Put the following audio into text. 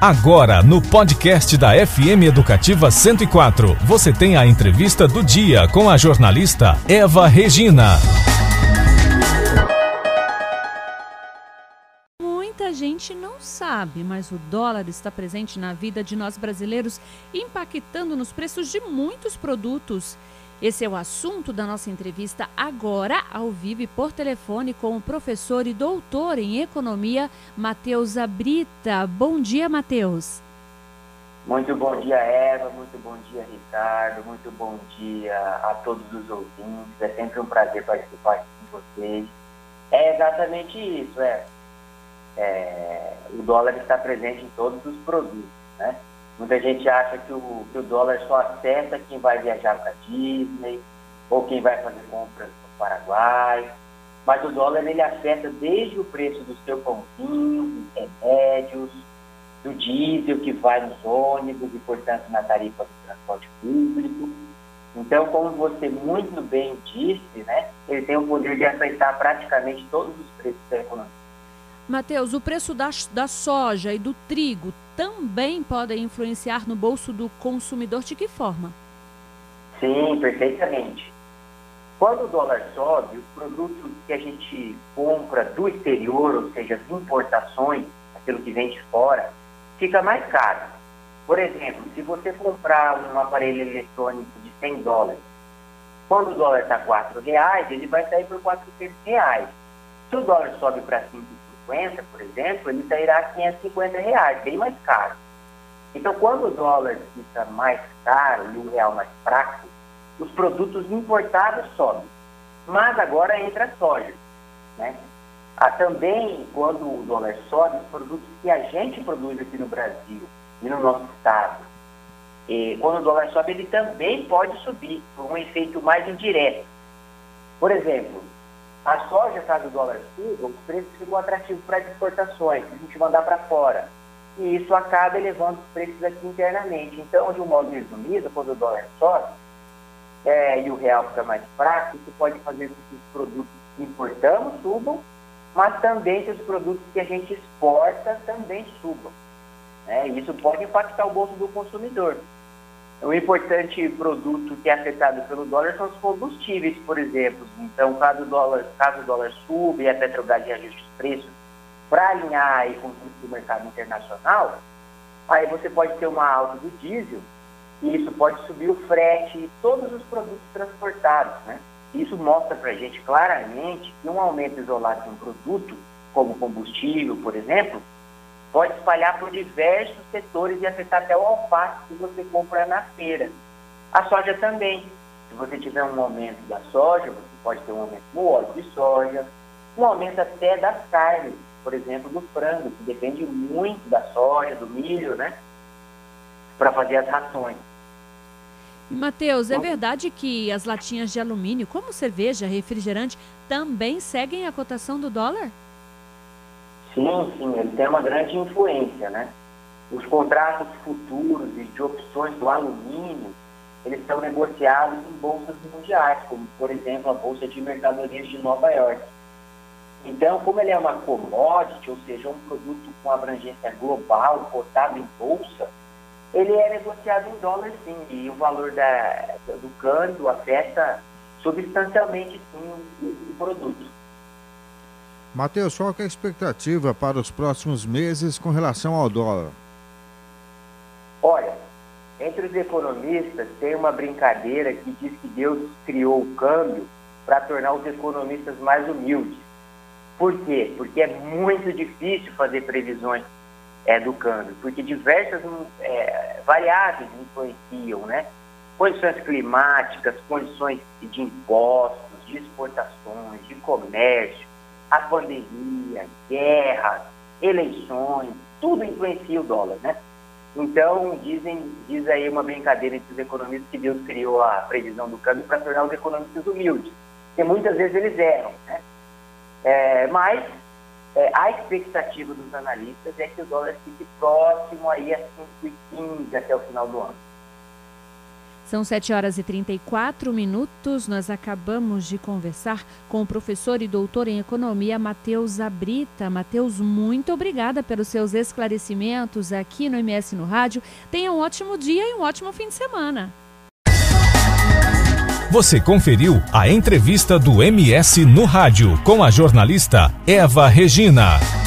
Agora, no podcast da FM Educativa 104, você tem a entrevista do dia com a jornalista Eva Regina. Muita gente não sabe, mas o dólar está presente na vida de nós brasileiros, impactando nos preços de muitos produtos. Esse é o assunto da nossa entrevista agora, ao vivo e por telefone, com o professor e doutor em economia, Matheus Abrita. Bom dia, Matheus. Muito bom dia, Eva. Muito bom dia, Ricardo. Muito bom dia a todos os ouvintes. É sempre um prazer participar com vocês. É exatamente isso, é. é o dólar está presente em todos os produtos, né? Muita gente acha que o, que o dólar só afeta quem vai viajar para Disney ou quem vai fazer compras no Paraguai. Mas o dólar ele afeta desde o preço do seu pãozinho, dos remédios, do diesel que vai nos ônibus e, portanto, na tarifa do transporte público. Então, como você muito bem disse, né, ele tem o poder de afetar praticamente todos os preços da economia. Mateus, o preço da, da soja e do trigo também podem influenciar no bolso do consumidor de que forma? Sim, perfeitamente. Quando o dólar sobe, os produtos que a gente compra do exterior, ou seja, as importações, aquilo que vem de fora, fica mais caro. Por exemplo, se você comprar um aparelho eletrônico de 100 dólares, quando o dólar está R$ reais, ele vai sair por 400 reais. Se o dólar sobe para 5 50, por exemplo, ele sairá a 550 reais, bem mais caro. Então, quando o dólar fica mais caro e o real mais fraco, os produtos importados sobem. Mas agora entra a soja. Né? Ah, também, quando o dólar sobe, os produtos que a gente produz aqui no Brasil e no nosso estado, e quando o dólar sobe, ele também pode subir, por um efeito mais indireto. Por exemplo, a soja, caso o dólar suba, os preços ficam atrativos para as exportações, a gente mandar para fora. E isso acaba elevando os preços aqui internamente. Então, de um modo resumido, quando o dólar sobe é, e o real fica mais fraco, isso pode fazer com que os produtos que importamos subam, mas também que os produtos que a gente exporta também subam. Né? Isso pode impactar o bolso do consumidor. O importante produto que é afetado pelo dólar são os combustíveis, por exemplo. Então, caso o dólar, caso o dólar suba e a Petrobras ajuste os preços para alinhar aí com o do mercado internacional, aí você pode ter uma alta do diesel e isso pode subir o frete e todos os produtos transportados, né? Isso mostra para a gente claramente que um aumento isolado de um produto, como combustível, por exemplo, pode espalhar por diversos setores e afetar até o alface que você compra na feira. A soja também. Se você tiver um aumento da soja, você pode ter um aumento no óleo de soja, um aumento até das carnes, por exemplo, do frango, que depende muito da soja, do milho, né? Para fazer as rações. Matheus, é verdade que as latinhas de alumínio, como cerveja, refrigerante, também seguem a cotação do dólar? Sim, sim, ele tem uma grande influência, né? Os contratos futuros e de opções do alumínio, eles são negociados em bolsas mundiais, como, por exemplo, a Bolsa de Mercadorias de Nova York. Então, como ele é uma commodity, ou seja, um produto com abrangência global, cotado em bolsa, ele é negociado em dólar sim, e o valor da, do câmbio afeta substancialmente sim o, o produto. Matheus, qual é a expectativa para os próximos meses com relação ao dólar? Olha, entre os economistas tem uma brincadeira que diz que Deus criou o câmbio para tornar os economistas mais humildes. Por quê? Porque é muito difícil fazer previsões é, do câmbio, porque diversas é, variáveis influenciam, né? Condições climáticas, condições de impostos, de exportações, de comércio, a pandemia, guerra, eleições, tudo influencia o dólar, né? Então, dizem, diz aí uma brincadeira entre os economistas que Deus criou a previsão do câmbio para tornar os economistas humildes, porque muitas vezes eles erram, né? É, mas é, a expectativa dos analistas é que o dólar fique próximo aí a 5,15 até o final do ano. São 7 horas e 34 minutos. Nós acabamos de conversar com o professor e doutor em economia Matheus Abrita. Matheus, muito obrigada pelos seus esclarecimentos aqui no MS no Rádio. Tenha um ótimo dia e um ótimo fim de semana. Você conferiu a entrevista do MS no Rádio com a jornalista Eva Regina.